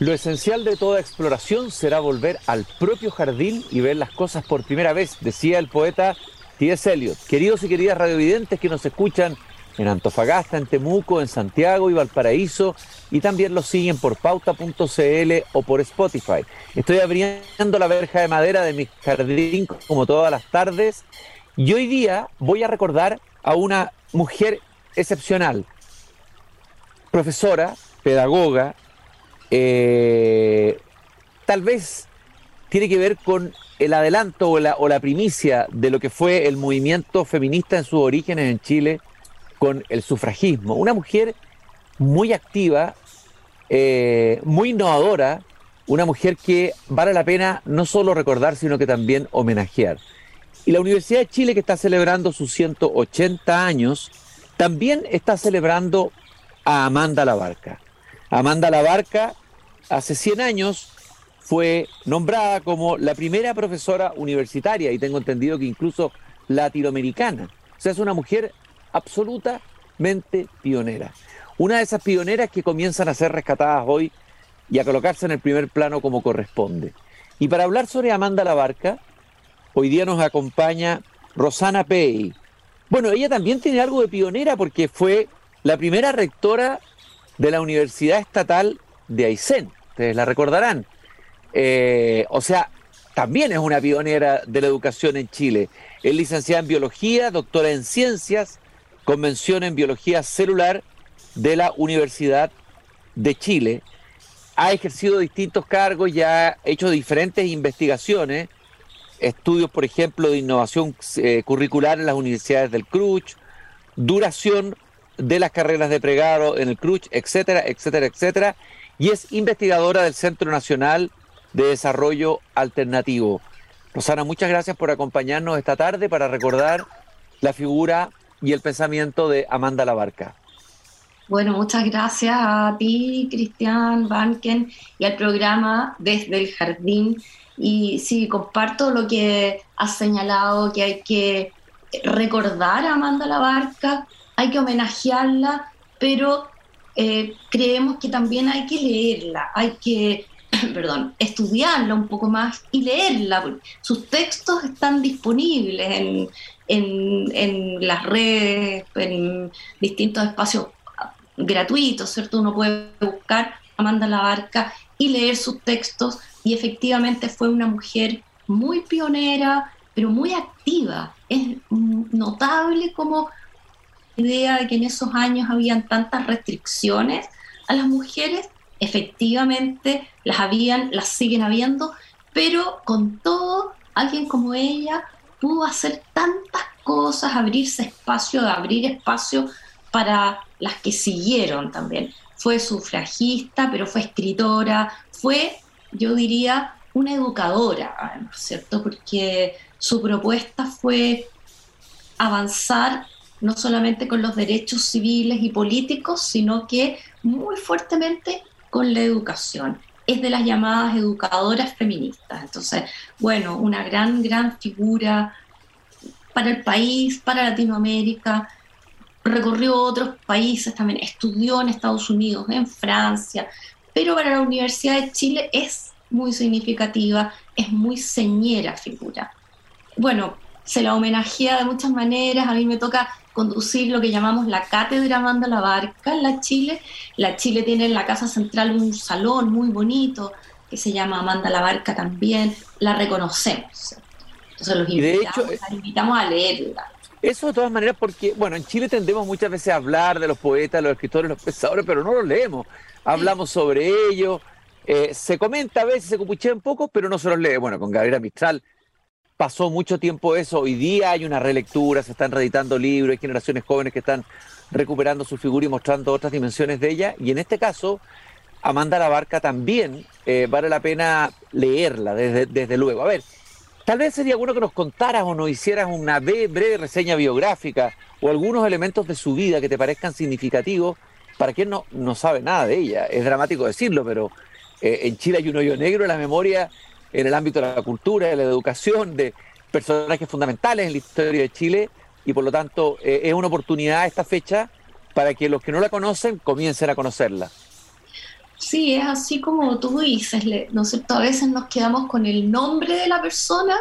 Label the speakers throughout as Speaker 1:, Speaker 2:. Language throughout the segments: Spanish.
Speaker 1: Lo esencial de toda exploración será volver al propio jardín y ver las cosas por primera vez, decía el poeta T.S. Eliot. Queridos y queridas radiovidentes que nos escuchan en Antofagasta, en Temuco, en Santiago y Valparaíso, y también los siguen por pauta.cl o por Spotify. Estoy abriendo la verja de madera de mi jardín como todas las tardes, y hoy día voy a recordar a una mujer excepcional, profesora, pedagoga, eh, tal vez tiene que ver con el adelanto o la, o la primicia de lo que fue el movimiento feminista en sus orígenes en Chile con el sufragismo. Una mujer muy activa, eh, muy innovadora, una mujer que vale la pena no solo recordar, sino que también homenajear. Y la Universidad de Chile, que está celebrando sus 180 años, también está celebrando a Amanda Labarca. Amanda Labarca, hace 100 años, fue nombrada como la primera profesora universitaria, y tengo entendido que incluso latinoamericana. O sea, es una mujer absolutamente pionera. Una de esas pioneras que comienzan a ser rescatadas hoy y a colocarse en el primer plano como corresponde. Y para hablar sobre Amanda Labarca, hoy día nos acompaña Rosana Pei. Bueno, ella también tiene algo de pionera porque fue la primera rectora de la Universidad Estatal de Aysén. Ustedes la recordarán. Eh, o sea, también es una pionera de la educación en Chile. Es licenciada en biología, doctora en ciencias, convención en biología celular de la Universidad de Chile. Ha ejercido distintos cargos y ha hecho diferentes investigaciones, estudios, por ejemplo, de innovación eh, curricular en las universidades del CRUCH, duración de las carreras de pregado en el CRUCH, etcétera, etcétera, etcétera, y es investigadora del Centro Nacional de Desarrollo Alternativo. Rosana, muchas gracias por acompañarnos esta tarde para recordar la figura y el pensamiento de Amanda Labarca.
Speaker 2: Bueno, muchas gracias a ti, Cristian Banken, y al programa Desde el Jardín. Y sí, comparto lo que has señalado, que hay que recordar a Amanda Labarca, hay que homenajearla, pero eh, creemos que también hay que leerla, hay que, perdón, estudiarla un poco más y leerla. Sus textos están disponibles en, en, las redes, en distintos espacios gratuitos, ¿cierto? Uno puede buscar Amanda Labarca y leer sus textos y efectivamente fue una mujer muy pionera, pero muy activa. Es notable como idea de que en esos años habían tantas restricciones a las mujeres, efectivamente las habían, las siguen habiendo, pero con todo, alguien como ella pudo hacer tantas cosas, abrirse espacio, abrir espacio para las que siguieron también. Fue sufragista, pero fue escritora, fue, yo diría, una educadora, ¿cierto? Porque su propuesta fue avanzar no solamente con los derechos civiles y políticos, sino que muy fuertemente con la educación. Es de las llamadas educadoras feministas. Entonces, bueno, una gran, gran figura para el país, para Latinoamérica, recorrió otros países también, estudió en Estados Unidos, en Francia, pero para la Universidad de Chile es muy significativa, es muy señera figura. Bueno, se la homenajea de muchas maneras, a mí me toca conducir lo que llamamos la Cátedra Amanda la Barca en la Chile. La Chile tiene en la Casa Central un salón muy bonito que se llama Amanda la Barca también, la reconocemos. Entonces los invitamos, de invitamos a leerla.
Speaker 1: Eso de todas maneras porque, bueno, en Chile tendemos muchas veces a hablar de los poetas, los escritores, los pensadores, pero no los leemos. Hablamos sobre ellos, eh, se comenta a veces, se cupuchea un poco, pero no se los lee. Bueno, con Gabriela Mistral pasó mucho tiempo eso. Hoy día hay una relectura, se están reeditando libros, hay generaciones jóvenes que están recuperando su figura y mostrando otras dimensiones de ella. Y en este caso, Amanda Labarca también eh, vale la pena leerla, desde, desde luego. A ver, Tal vez sería bueno que nos contaras o nos hicieras una breve reseña biográfica o algunos elementos de su vida que te parezcan significativos para quien no, no sabe nada de ella. Es dramático decirlo, pero eh, en Chile hay un hoyo negro en la memoria en el ámbito de la cultura, de la educación, de personajes fundamentales en la historia de Chile y por lo tanto eh, es una oportunidad esta fecha para que los que no la conocen comiencen a conocerla.
Speaker 2: Sí, es así como tú dices, ¿no es cierto? A veces nos quedamos con el nombre de la persona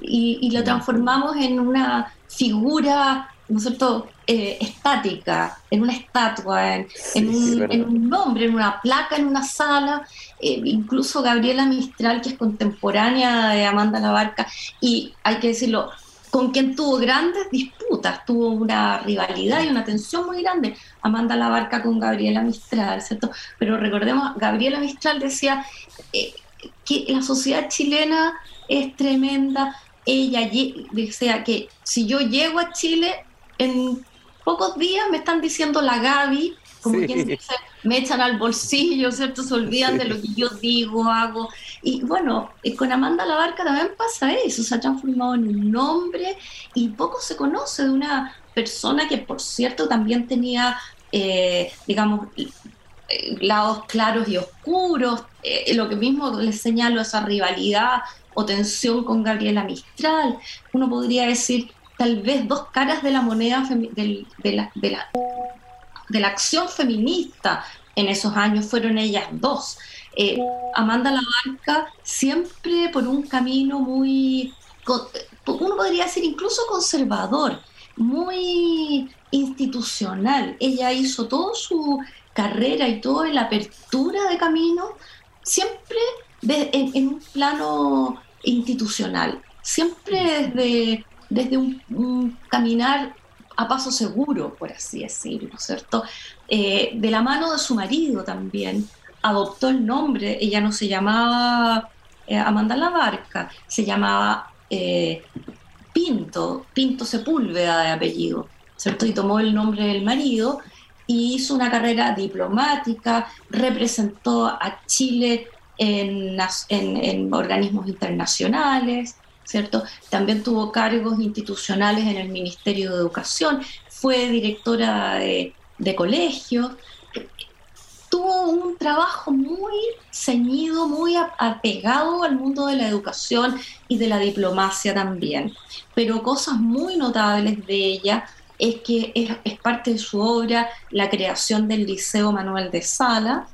Speaker 2: y, lo mm. transformamos en una figura, ¿no es cierto?, eh, estática, en una estatua, en, un, nombre, en una placa, en una sala. Eh, incluso Gabriela Mistral, que es contemporánea de Amanda Labarca, y hay que decirlo, con quien tuvo grandes disputas, tuvo una rivalidad y una tensión muy grande, Amanda Labarca con Gabriela Mistral, ¿cierto? Pero recordemos, Gabriela Mistral decía eh, que la sociedad chilena es tremenda, ella decía que si yo llego a Chile, en pocos días me están diciendo la Gaby, como quien dice, me echan al bolsillo, ¿cierto? Se olvidan de lo que yo digo, hago. Y bueno, eh, con Amanda Labarca también pasa eso, se ha transformado en un nombre y poco se conoce de una persona que, por cierto, también tenía, eh, digamos, eh, lados claros y oscuros, lo que mismo les señalo, esa rivalidad o tensión con Gabriela Mistral. Uno podría decir tal vez dos caras de la moneda de, la, de, la, de la acción feminista en esos años fueron ellas dos. Eh, Amanda Labarca siempre por un camino muy, uno podría decir incluso conservador, muy institucional. Ella hizo toda su carrera y toda la apertura de camino siempre en, un plano institucional, siempre desde, desde un, caminar a paso seguro, por así decirlo, ¿cierto? Eh, de la mano de su marido también, adoptó el nombre, ella no se llamaba eh, Amanda Labarca, se llamaba eh, Pinto, Pinto Sepúlveda de apellido, ¿cierto? Y tomó el nombre del marido y hizo una carrera diplomática, representó a Chile en, organismos internacionales, ¿cierto? También tuvo cargos institucionales en el Ministerio de Educación, fue directora de, de colegios, tuvo un trabajo muy ceñido, muy apegado al mundo de la educación y de la diplomacia también. Pero cosas muy notables de ella es que es, es parte de su obra la creación del Liceo Manuel de Sala,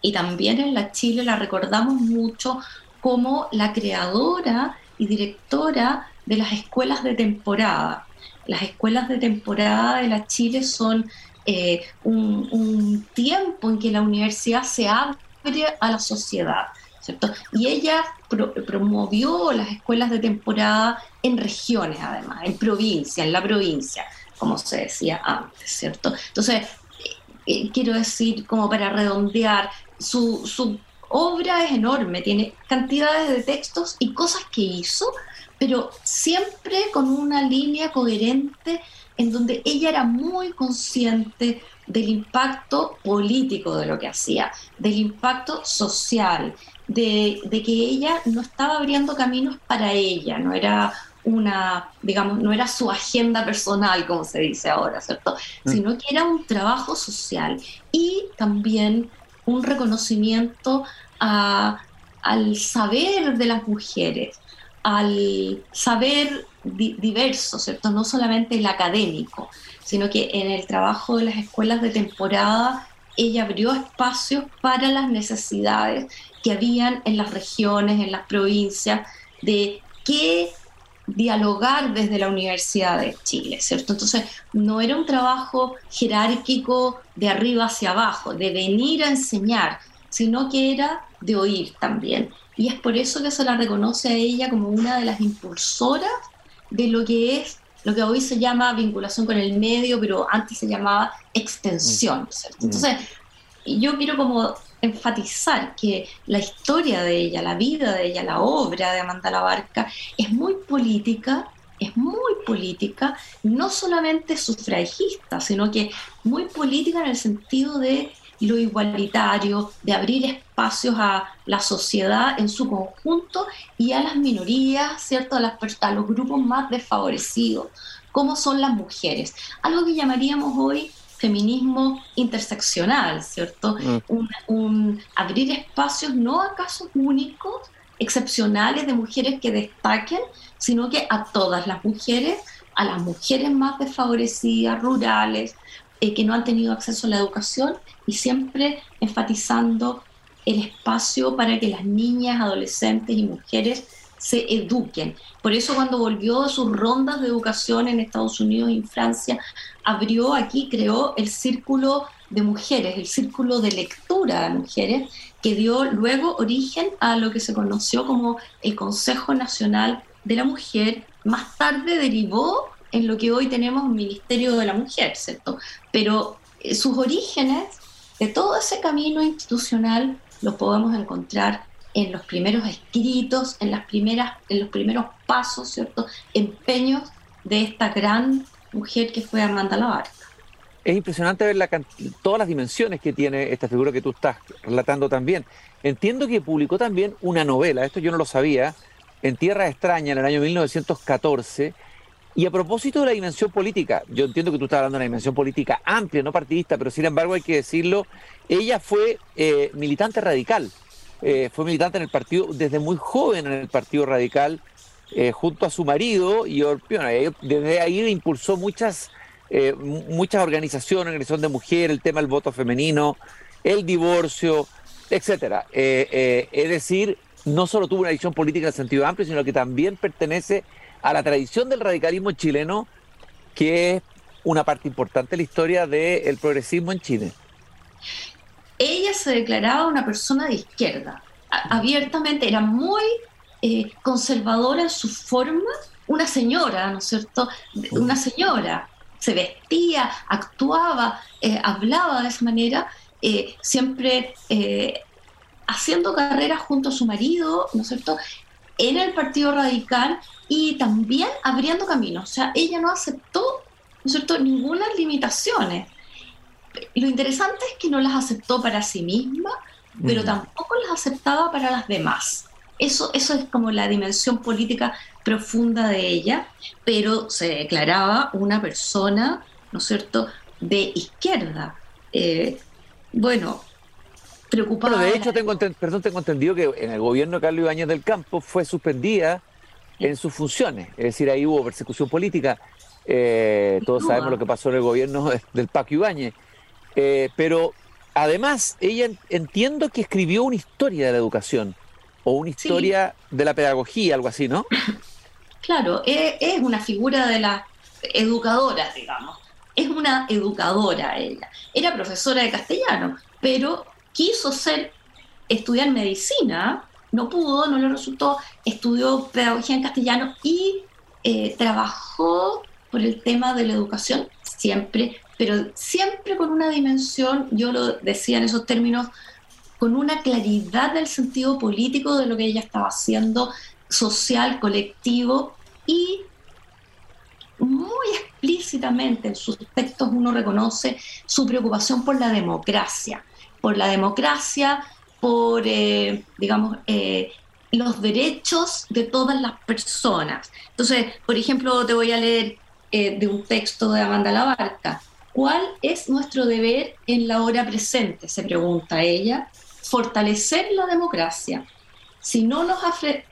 Speaker 2: y también en la Chile la recordamos mucho como la creadora y directora de las escuelas de temporada. Las escuelas de temporada de la Chile son eh, un, tiempo en que la universidad se abre a la sociedad, ¿cierto? Y ella promovió las escuelas de temporada en regiones, además, en provincia, en la provincia, como se decía antes, ¿cierto? Entonces, eh, quiero decir, como para redondear, su, obra es enorme, tiene cantidades de textos y cosas que hizo, pero siempre con una línea coherente en donde ella era muy consciente del impacto político de lo que hacía, del impacto social, de, de, que ella no estaba abriendo caminos para ella, no era una, digamos, no era su agenda personal, como se dice ahora, ¿cierto? Mm. Sino que era un trabajo social y también un reconocimiento al saber de las mujeres, al saber diverso, ¿cierto? No solamente el académico, sino que en el trabajo de las escuelas de temporada ella abrió espacios para las necesidades que habían en las regiones, en las provincias, de qué dialogar desde la Universidad de Chile, ¿cierto? Entonces, no era un trabajo jerárquico de arriba hacia abajo, de venir a enseñar, sino que era de oír también. Y es por eso que se la reconoce a ella como una de las impulsoras de lo que es, lo que hoy se llama vinculación con el medio, pero antes se llamaba extensión, ¿cierto? Mm. Entonces, yo quiero como enfatizar que la historia de ella, la vida de ella, la obra de Amanda Labarca es muy política, es muy política, no solamente sufragista, sino que muy política en el sentido de lo igualitario, de abrir espacios a la sociedad en su conjunto y a las minorías, ¿cierto? A, los grupos más desfavorecidos, como son las mujeres. Algo que llamaríamos hoy feminismo interseccional, ¿cierto? Mm. Un, abrir espacios no a casos únicos, excepcionales de mujeres que destaquen, sino que a todas las mujeres, a las mujeres más desfavorecidas, rurales, eh, que no han tenido acceso a la educación y siempre enfatizando el espacio para que las niñas, adolescentes y mujeres se eduquen. Por eso cuando volvió a sus rondas de educación en Estados Unidos y en Francia, abrió aquí, creó el círculo de mujeres, el círculo de lectura de mujeres, que dio luego origen a lo que se conoció como el Consejo Nacional de la Mujer. Más tarde derivó en lo que hoy tenemos un Ministerio de la Mujer, ¿cierto? Pero eh, sus orígenes de todo ese camino institucional lo podemos encontrar en los primeros escritos, en, las primeras, en los primeros pasos, ¿cierto? Empeños de esta gran mujer que fue Amanda Labarca.
Speaker 1: Es impresionante ver la, todas las dimensiones que tiene esta figura que tú estás relatando también. Entiendo que publicó también una novela, esto yo no lo sabía, en Tierra Extraña, en el año 1914. Y a propósito de la dimensión política, yo entiendo que tú estás hablando de una dimensión política amplia, no partidista, pero sin embargo hay que decirlo, ella fue eh, militante radical, eh, fue militante en el partido desde muy joven en el Partido Radical, eh, junto a su marido, y desde ahí impulsó muchas, muchas organizaciones, organización de mujeres, el tema del voto femenino, el divorcio, etcétera. es decir, no solo tuvo una visión política en el sentido amplio, sino que también pertenece a la tradición del radicalismo chileno, que es una parte importante de la historia del progresismo en Chile.
Speaker 2: Ella se declaraba una persona de izquierda, abiertamente, era muy eh, conservadora en su forma, una señora, ¿no es cierto? Una señora, se vestía, actuaba, eh, hablaba de esa manera, eh, siempre haciendo carrera junto a su marido, ¿no es cierto?, en el Partido Radical y también abriendo caminos. O sea, ella no aceptó, ¿no es cierto?, ninguna limitaciones. Lo interesante es que no las aceptó para sí misma, pero mm. tampoco las aceptaba para las demás. Eso, eso es como la dimensión política profunda de ella, pero se declaraba una persona, ¿no es cierto?, de izquierda. Eh, bueno, preocupada.
Speaker 1: de hecho, tengo, perdón, tengo entendido que en el gobierno de Carlos Ibáñez del Campo fue suspendida en sus funciones. Es decir, ahí hubo persecución política. Eh, todos sabemos lo que pasó en el gobierno del Paco Ibáñez. Eh, pero además, ella entiendo que escribió una historia de la educación o una historia de la pedagogía, algo así, ¿no?
Speaker 2: Claro, e, es una figura de la educadora, digamos. Es una educadora ella. Era profesora de castellano, pero quiso ser, estudiar medicina, no pudo, no le resultó, estudió pedagogía en castellano y eh, trabajó por el tema de la educación siempre, pero siempre con una dimensión, yo lo decía en esos términos, con una claridad del sentido político de lo que ella estaba haciendo, social, colectivo, y muy explícitamente en sus textos uno reconoce su preocupación por la democracia por la democracia, por, eh, digamos, eh, los derechos de todas las personas. Entonces, por ejemplo, te voy a leer eh, de un texto de Amanda Labarca. ¿Cuál es nuestro deber en la hora presente? Se pregunta ella. Fortalecer la democracia. Si no nos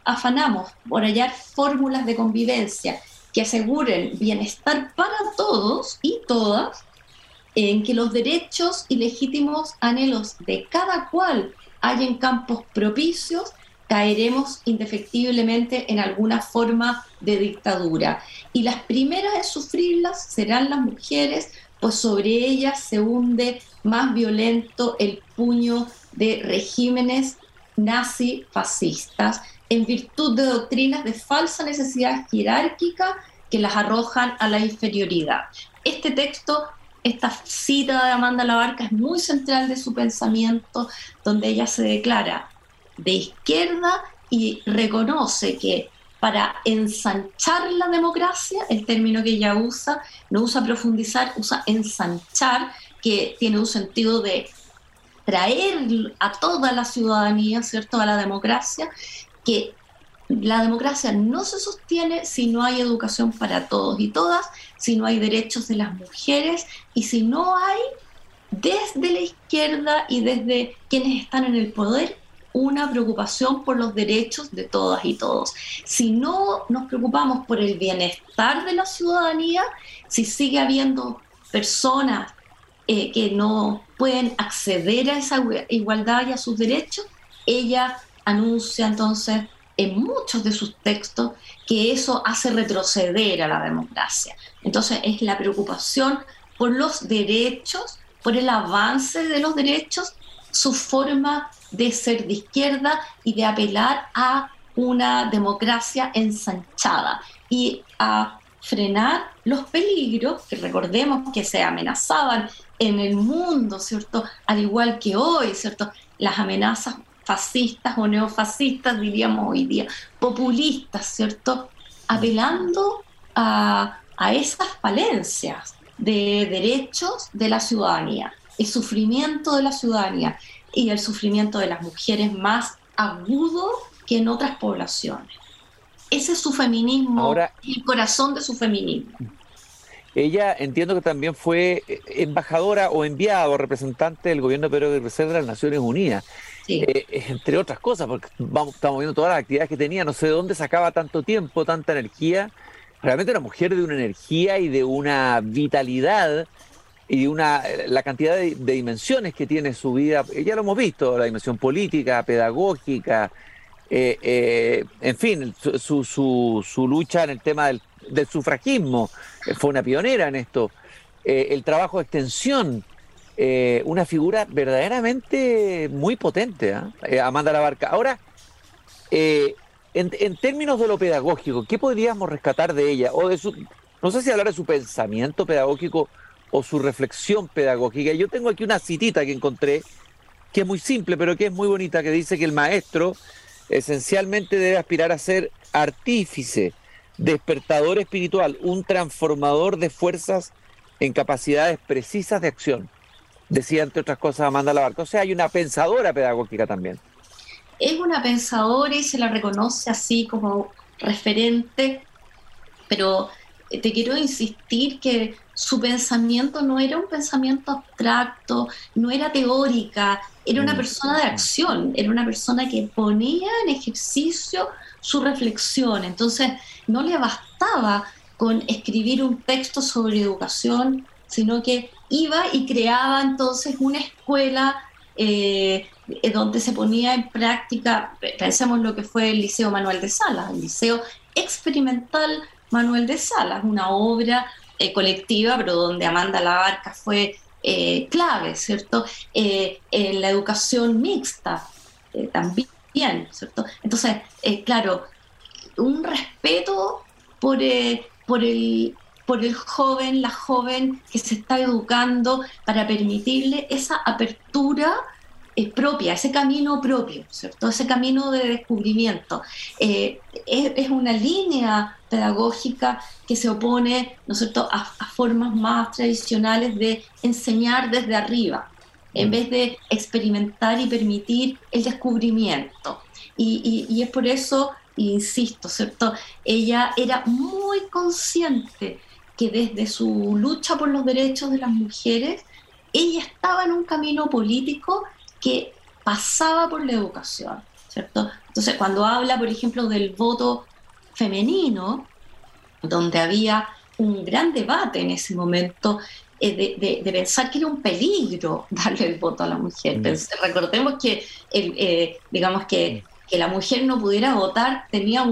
Speaker 2: afanamos por hallar fórmulas de convivencia que aseguren bienestar para todos y todas, en que los derechos y legítimos anhelos de cada cual hayan campos propicios, caeremos indefectiblemente en alguna forma de dictadura. Y las primeras en sufrirlas serán las mujeres, pues sobre ellas se hunde más violento el puño de regímenes nazi-fascistas en virtud de doctrinas de falsa necesidad jerárquica que las arrojan a la inferioridad. Este texto esta cita de Amanda Labarca es muy central de su pensamiento, donde ella se declara de izquierda y reconoce que para ensanchar la democracia, el término que ella usa, no usa profundizar, usa ensanchar, que tiene un sentido de traer a toda la ciudadanía, ¿cierto?, a la democracia, que la democracia no se sostiene si no hay educación para todos y todas, si no hay derechos de las mujeres y si no hay desde la izquierda y desde quienes están en el poder una preocupación por los derechos de todas y todos. Si no nos preocupamos por el bienestar de la ciudadanía, si sigue habiendo personas eh, que no pueden acceder a esa igualdad y a sus derechos, ella anuncia entonces en muchos de sus textos que eso hace retroceder a la democracia. Entonces es la preocupación por los derechos, por el avance de los derechos, su forma de ser de izquierda y de apelar a una democracia ensanchada y a frenar los peligros que recordemos que se amenazaban en el mundo, ¿cierto? Al igual que hoy, ¿cierto? Las amenazas fascistas o neofascistas, diríamos hoy día, populistas, ¿cierto? Apelando a, a esas falencias de derechos de la ciudadanía, el sufrimiento de la ciudadanía y el sufrimiento de las mujeres más agudo que en otras poblaciones. Ese es su feminismo, Ahora, el corazón de su feminismo.
Speaker 1: Ella entiendo que también fue embajadora o enviada o representante del gobierno de Pedro de de las Naciones Unidas. Eh, entre otras cosas, porque vamos, estamos viendo todas las actividades que tenía, no sé de dónde sacaba tanto tiempo, tanta energía. Realmente una mujer de una energía y de una vitalidad y una la cantidad de, dimensiones que tiene su vida, ya lo hemos visto, la dimensión política, pedagógica, eh, eh, en fin, su, su, su, lucha en el tema del, sufragismo, eh, fue una pionera en esto, el trabajo de extensión, una figura verdaderamente muy potente, ¿ah? Amanda Labarca. Ahora, en, en, términos de lo pedagógico, ¿qué podríamos rescatar de ella? O de su, no sé si hablar de su pensamiento pedagógico o su reflexión pedagógica. Yo tengo aquí una citita que encontré, que es muy simple, pero que es muy bonita, que dice que el maestro esencialmente debe aspirar a ser artífice, despertador espiritual, un transformador de fuerzas en capacidades precisas de acción. Decía, entre otras cosas, Amanda Labarca. O sea, hay una pensadora pedagógica también.
Speaker 2: Es una pensadora y se la reconoce así como referente, pero te quiero insistir que su pensamiento no era un pensamiento abstracto, no era teórica, era una mm. persona de acción, era una persona que ponía en ejercicio su reflexión. Entonces, no le bastaba con escribir un texto sobre educación, sino que iba y creaba entonces una escuela eh, donde se ponía en práctica, pensemos lo que fue el Liceo Manuel de Salas, el Liceo Experimental Manuel de Salas, una obra eh, colectiva, pero donde Amanda Labarca fue eh, clave, ¿cierto? Eh, en la educación mixta también, ¿cierto? Entonces, claro, un respeto por, el por el joven, la joven que se está educando para permitirle esa apertura propia, ese camino propio, ¿cierto? Ese camino de descubrimiento. es, es, una línea pedagógica que se opone ¿no cierto? A, formas más tradicionales de enseñar desde arriba, en mm. vez de experimentar y permitir el descubrimiento. Y, es por eso, insisto, ¿cierto? Ella era muy consciente que desde su lucha por los derechos de las mujeres, ella estaba en un camino político que pasaba por la educación, ¿cierto? Entonces, cuando habla, por ejemplo, del voto femenino, donde había un gran debate en ese momento eh, de, pensar que era un peligro darle el voto a la mujer. Mm. recordemos que, eh, digamos que, que, la mujer no pudiera votar tenía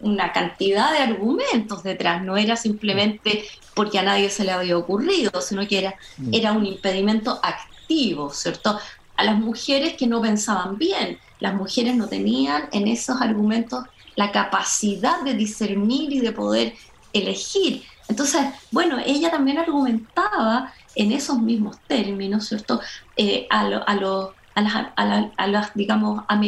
Speaker 2: una cantidad de argumentos detrás, no era simplemente porque a nadie se le había ocurrido, sino que era, mm. era un impedimento activo, ¿cierto? A las mujeres que no pensaban bien, las mujeres no tenían en esos argumentos la capacidad de discernir y de poder elegir. Entonces, bueno, ella también argumentaba en esos mismos términos, ¿cierto? Eh, a, a, a, las, digamos, a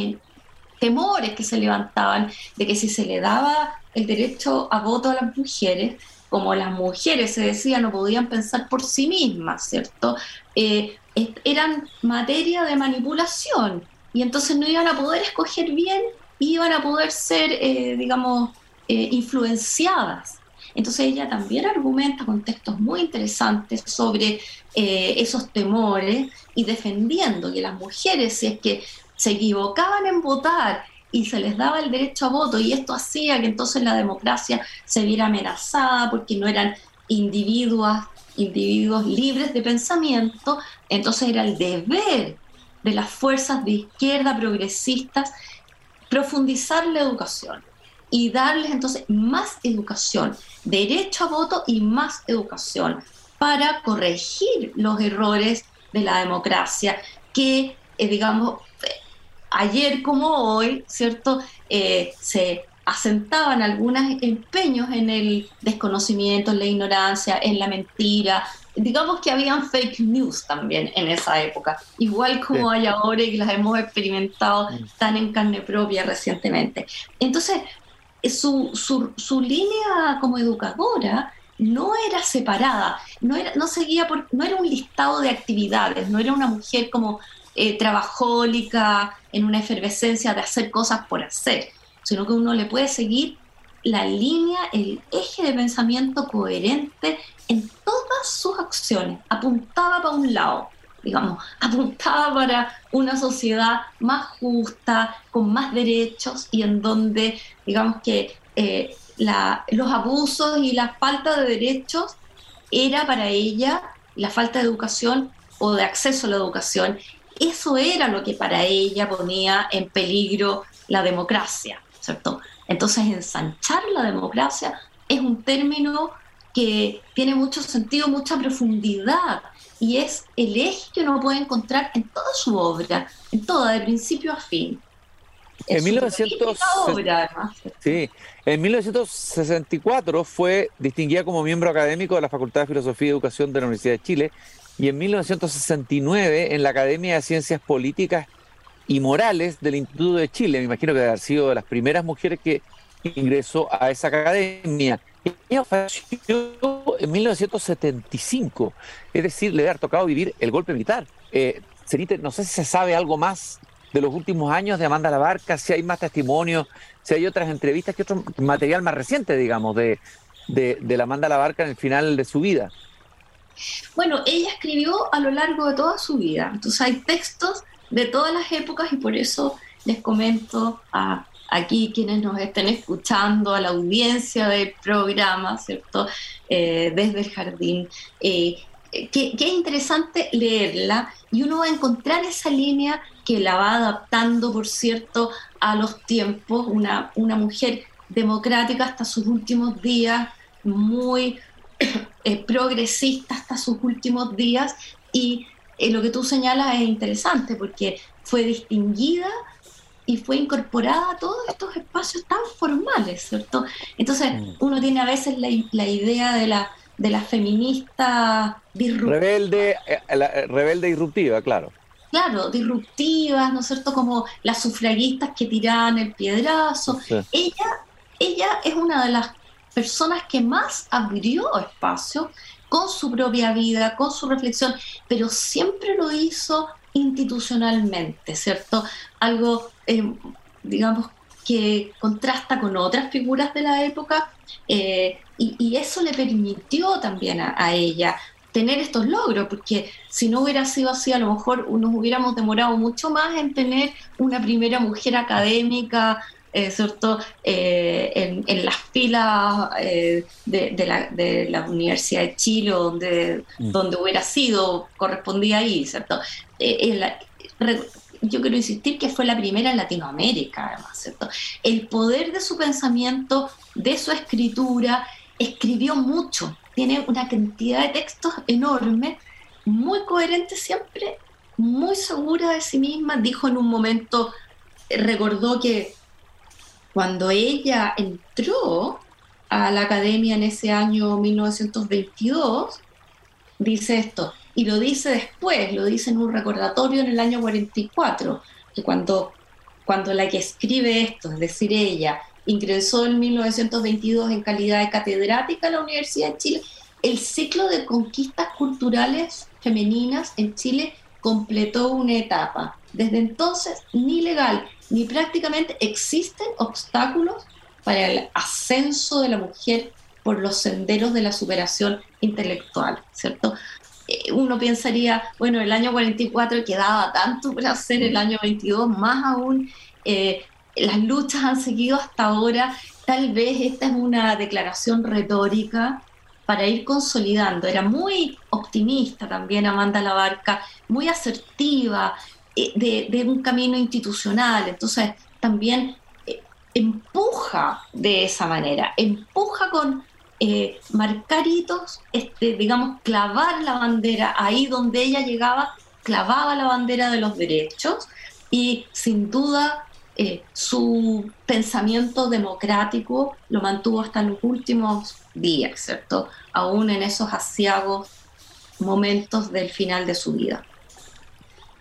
Speaker 2: temores que se levantaban de que si se le daba el derecho a voto a las mujeres, como las mujeres se decía no podían pensar por sí mismas, ¿cierto? Eh, eran materia de manipulación y entonces no iban a poder escoger bien iban a poder ser, eh, digamos, eh, influenciadas. Entonces ella también argumenta con textos muy interesantes sobre eh, esos temores y defendiendo que las mujeres, si es que se equivocaban en votar y se les daba el derecho a voto y esto hacía que entonces la democracia se viera amenazada porque no eran individuos individuos libres de pensamiento, entonces era el deber de las fuerzas de izquierda progresistas profundizar la educación y darles entonces más educación, derecho a voto y más educación para corregir los errores de la democracia que, eh, digamos, ayer como hoy, ¿cierto? Eh, se asentaban algunos empeños en el desconocimiento, en la ignorancia, en la mentira. Digamos que habían fake news también en esa época, igual como hay ahora y las hemos experimentado mm. tan en carne propia recientemente. Entonces, su, su, su línea como educadora no era separada, no, era, no seguía por, no era un listado de actividades, no era una mujer como eh, trabajólica, en una efervescencia de hacer cosas por hacer, sino que uno le puede seguir la línea, el eje de pensamiento coherente en todas sus acciones, apuntaba para un lado, digamos, apuntaba para una sociedad más justa, con más derechos y en donde, digamos que eh, los abusos y la falta de derechos era para ella la falta de educación o de acceso a la educación. Eso era lo que para ella ponía en peligro la democracia, ¿cierto? Entonces, ensanchar la democracia es un término que tiene mucho sentido, mucha profundidad, y es el eje que uno puede encontrar en toda su obra, en toda, de principio a fin.
Speaker 1: En, 1964 fue distinguida como miembro académico de la Facultad de Filosofía y Educación de la Universidad de Chile y en 1969 en la Academia de Ciencias Políticas y Morales del Instituto de Chile. Me imagino que debe haber sido de las primeras mujeres que ingresó a esa academia. Ella falleció en 1975, es decir, le haber tocado vivir el golpe militar. Eh, no sé si se sabe algo más de los últimos años de Amanda Labarca, si hay más testimonios, si hay otras entrevistas, que otro material más reciente, digamos, de, de, de la Amanda Labarca en el final de su vida.
Speaker 2: Bueno, ella escribió a lo largo de toda su vida, entonces hay textos de todas las épocas y por eso les comento a aquí quienes nos estén escuchando, a la audiencia del programa, ¿cierto? Eh, desde el jardín. Eh, que, es interesante leerla y uno va a encontrar esa línea que la va adaptando, por cierto, a los tiempos, una, una mujer democrática hasta sus últimos días, muy eh, progresista hasta sus últimos días y eh, lo que tú señalas es interesante porque fue distinguida y fue incorporada a todos estos espacios tan formales, ¿cierto? Entonces mm. uno tiene a veces la, la idea de la de la feminista
Speaker 1: disruptiva. Rebelde, eh, eh, rebelde disruptiva, claro.
Speaker 2: Claro, disruptivas, ¿no es cierto? Como las sufragistas que tiraban el piedrazo. Ella, ella es una de las personas que más abrió espacio con su propia vida, con su reflexión, pero siempre lo hizo institucionalmente, ¿cierto? Algo, eh, digamos, que contrasta con otras figuras de la época eh, y, eso le permitió también a, ella tener estos logros, porque si no hubiera sido así, a lo mejor nos hubiéramos demorado mucho más en tener una primera mujer académica, eh, ¿cierto?, eh, en, las filas de, la, de, la, Universidad de Chile, donde, mm. donde hubiera sido, correspondía ahí, ¿cierto? yo quiero insistir que fue la primera en Latinoamérica, además, ¿cierto? El poder de su pensamiento, de su escritura, escribió mucho, tiene una cantidad de textos enorme, muy coherente siempre, muy segura de sí misma, dijo en un momento, recordó que cuando ella entró a la academia en ese año 1922, dice esto, y lo dice después, lo dice en un recordatorio en el año 44, que cuando, cuando la que escribe esto, es decir, ella, ingresó en 1922 en calidad de catedrática a la Universidad de Chile, el ciclo de conquistas culturales femeninas en Chile completó una etapa. Desde entonces, ni legal ni prácticamente existen obstáculos para el ascenso de la mujer por los senderos de la superación intelectual, ¿cierto? Eh, uno pensaría, bueno, el año 44 quedaba tanto para hacer el año 22, más aún eh, las luchas han seguido hasta ahora, tal vez esta es una declaración retórica, para ir consolidando. Era muy optimista también Amanda Labarca, muy asertiva, eh, de, un camino institucional. Entonces, también eh, empuja de esa manera, empuja con eh, marcar hitos, este, digamos, clavar la bandera ahí donde ella llegaba, clavaba la bandera de los derechos y sin duda eh, su pensamiento democrático lo mantuvo hasta los últimos días, ¿cierto? Aún en esos asiagos momentos del final de su vida.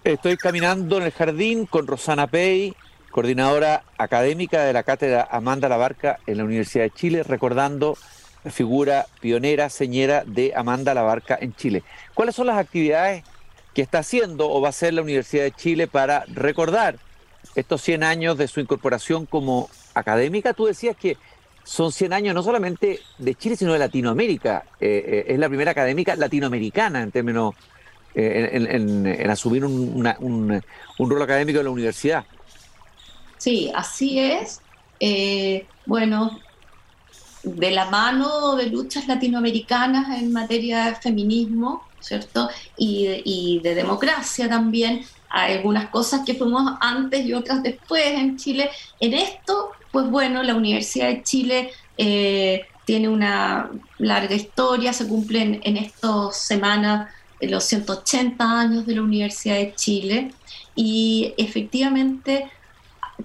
Speaker 1: Estoy caminando en el jardín con Rosana Pei, coordinadora académica de la cátedra Amanda Labarca en la Universidad de Chile, recordando la figura pionera, señera de Amanda Labarca en Chile. ¿Cuáles son las actividades que está haciendo o va a hacer la Universidad de Chile para recordar estos 100 años de su incorporación como académica, tú decías que son 100 años no solamente de Chile, sino de Latinoamérica. Eh, eh, es la primera académica latinoamericana en términos, eh, en, asumir un, un, rol académico en la universidad.
Speaker 2: Sí, así es. bueno, de la mano de luchas latinoamericanas en materia de feminismo, ¿cierto? Y y de democracia también, hay algunas cosas que fuimos antes y otras después en Chile. En esto, pues bueno, la Universidad de Chile eh, tiene una larga historia, se cumplen en estas semanas eh, los 180 años de la Universidad de Chile y efectivamente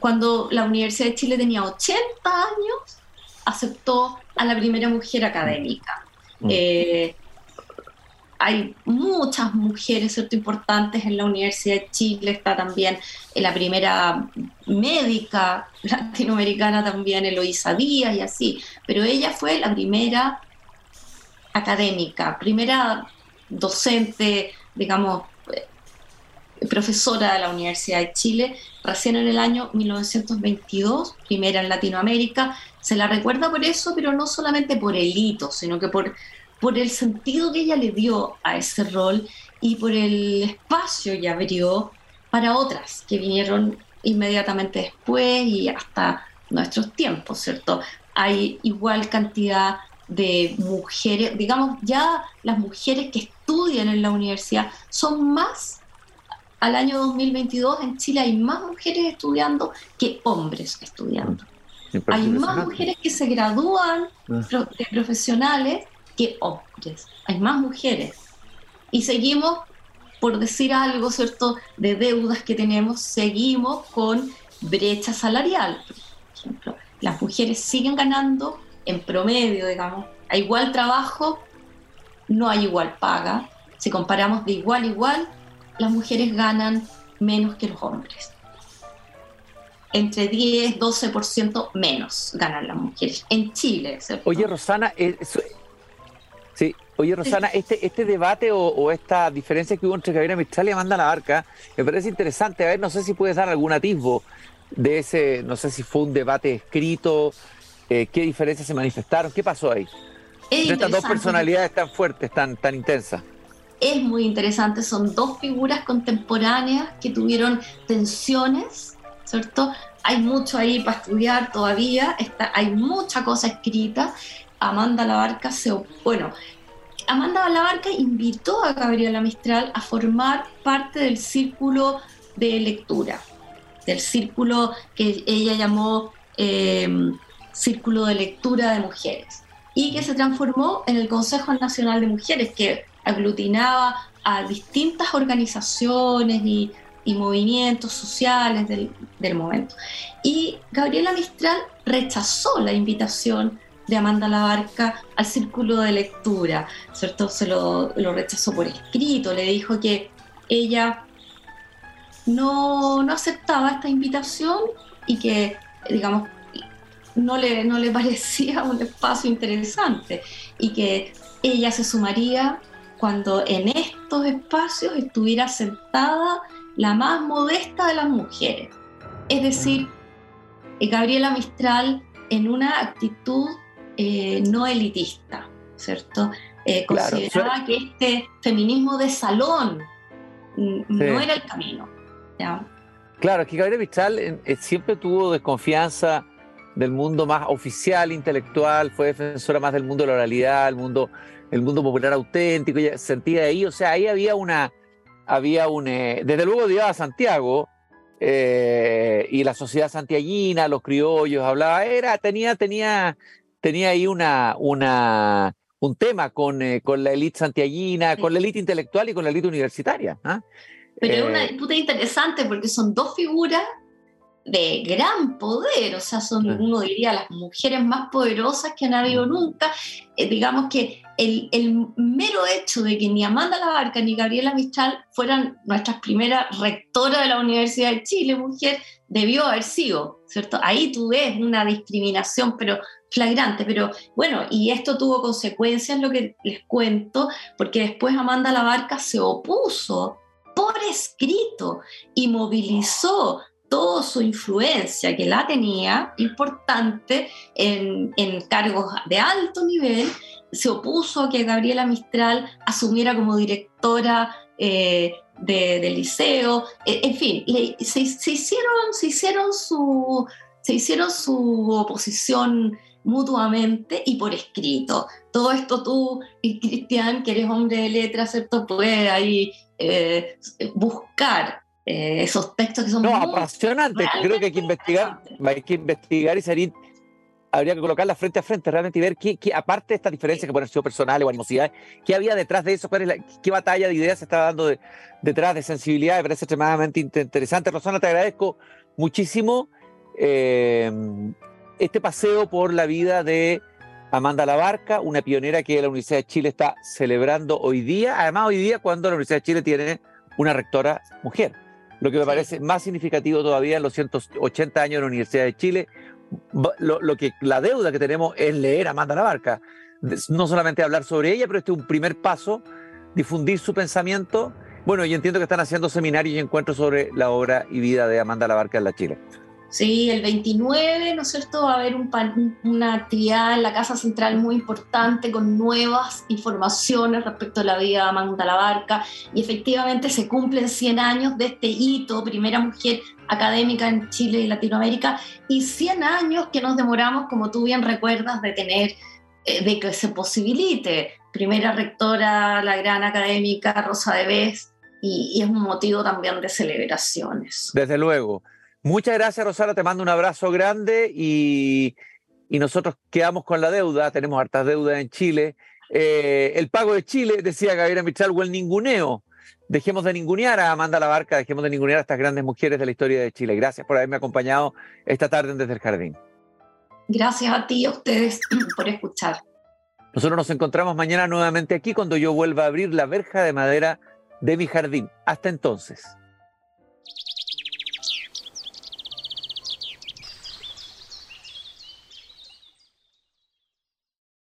Speaker 2: cuando la Universidad de Chile tenía 80 años, aceptó a la primera mujer académica. Mm. Eh, hay muchas mujeres ¿cierto? importantes en la Universidad de Chile, está también la primera médica latinoamericana también, Eloísa Díaz y así, pero ella fue la primera académica, primera docente, digamos, profesora de la Universidad de Chile, recién en el año 1922, primera en Latinoamérica. Se la recuerda por eso, pero no solamente por el hito, sino que por por el sentido que ella le dio a ese rol y por el espacio que abrió para otras que vinieron inmediatamente después y hasta nuestros tiempos, ¿cierto? Hay igual cantidad de mujeres, digamos, ya las mujeres que estudian en la universidad son más, al año 2022 en Chile hay más mujeres estudiando que hombres estudiando. Hay más mujeres que se gradúan ah. de profesionales que hombres, hay más mujeres. Y seguimos, por decir algo, ¿cierto?, de deudas que tenemos, seguimos con brecha salarial. Por ejemplo, las mujeres siguen ganando en promedio, digamos, a igual trabajo, no hay igual paga. Si comparamos de igual a igual, las mujeres ganan menos que los hombres. Entre 10, 12% menos ganan las mujeres en Chile.
Speaker 1: Oye, Rosana, eso, Sí, oye Rosana, este, este debate o, esta diferencia que hubo entre Gabriela Mistral y Amanda Labarca me parece interesante. A ver, no sé si puedes dar algún atisbo de ese, no sé si fue un debate escrito, eh, qué diferencias se manifestaron, qué pasó ahí. Entre estas dos personalidades tan fuertes, tan, tan intensas.
Speaker 2: Es muy interesante, son dos figuras contemporáneas que tuvieron tensiones, ¿cierto? Hay mucho ahí para estudiar todavía, está, hay mucha cosa escrita Amanda Labarca se bueno, Amanda Labarca invitó a Gabriela Mistral a formar parte del círculo de lectura, del círculo que ella llamó em, Círculo de Lectura de Mujeres, y que se transformó en el Consejo Nacional de Mujeres, que aglutinaba a distintas organizaciones y, movimientos sociales del, momento. Y Gabriela Mistral rechazó la invitación de Amanda Labarca al círculo de lectura, ¿cierto? Se lo, rechazó por escrito, le dijo que ella no, aceptaba esta invitación y que, digamos, no le, no le parecía un espacio interesante y que ella se sumaría cuando en estos espacios estuviera sentada la más modesta de las mujeres. Es decir, Gabriela Mistral en una actitud eh, no elitista, ¿cierto? Eh, consideraba que este feminismo de salón no era el camino.
Speaker 1: Claro, es que Gabriela Mistral eh, siempre tuvo desconfianza del mundo más oficial, intelectual, fue defensora más del mundo de la oralidad, el mundo, el mundo popular auténtico, ella sentía ahí, o sea, ahí había una, había un, eh, desde luego a Santiago, eh, y la sociedad santiaguina, los criollos, hablaba, era, tenía, tenía, tenía ahí una, una, un tema con, eh, con la élite santiaguina, con la élite intelectual y con la élite universitaria. ¿ah?
Speaker 2: Pero es una disputa interesante porque son dos figuras de gran poder, o sea, son, uno diría, las mujeres más poderosas que han habido nunca. Eh, digamos que el, el, mero hecho de que ni Amanda Labarca ni Gabriela Mistral fueran nuestras primeras rectoras de la Universidad de Chile, mujer, debió haber sido, ¿cierto? Ahí tú ves una discriminación, pero flagrante, pero bueno, y esto tuvo consecuencias, lo que les cuento, porque después Amanda Labarca se opuso por escrito y movilizó toda su influencia que la tenía importante en, cargos de alto nivel, se opuso a que Gabriela Mistral asumiera como directora eh, del liceo, e, en fin, se, hicieron, se, hicieron su, se hicieron su oposición mutuamente y por escrito. Todo esto tú, Cristian, que eres hombre de letras, ¿cierto? Puedes ahí eh, buscar eh, esos textos que son
Speaker 1: no, apasionantes. Creo que hay que investigar, hay que investigar y salir, habría que colocarlas frente a frente realmente y ver qué, aparte de esta diferencia que pueden ser personales o animosidades, qué había detrás de eso, qué batalla de ideas se estaba dando detrás de sensibilidad, me parece extremadamente interesante. Rosana, te agradezco muchísimo eh, este paseo por la vida de Amanda Labarca, una pionera que la Universidad de Chile está celebrando hoy día, además hoy día cuando la Universidad de Chile tiene una rectora mujer lo que me parece más significativo todavía en los 180 años de la Universidad de Chile, lo, que la deuda que tenemos es leer a Amanda Labarca, no solamente hablar sobre ella, pero este es un primer paso, difundir su pensamiento. Bueno, y entiendo que están haciendo seminarios y encuentros sobre la obra y vida de Amanda Labarca en la Chile.
Speaker 2: Sí, el 29, ¿no es cierto? Va a haber una actividad en la Casa Central muy importante con nuevas informaciones respecto a la vida de Amanda Labarca y efectivamente se cumplen 100 años de este hito, primera mujer académica en Chile y Latinoamérica y 100 años que nos demoramos, como tú bien recuerdas, de tener, eh, de que se posibilite. Primera rectora, la gran académica Rosa de Vez y, y es un motivo también de celebraciones.
Speaker 1: Desde luego. Muchas gracias, Rosana. Te mando un abrazo grande y, nosotros quedamos con la deuda. Tenemos hartas deudas en Chile. Eh, el pago de Chile, decía Gabriela Mitchell, o el ninguneo. Dejemos de ningunear a Amanda Labarca, dejemos de ningunear a estas grandes mujeres de la historia de Chile. Gracias por haberme acompañado esta tarde Desde el Jardín.
Speaker 2: Gracias a ti y a ustedes por escuchar.
Speaker 1: Nosotros nos encontramos mañana nuevamente aquí cuando yo vuelva a abrir la verja de madera de mi jardín. Hasta entonces.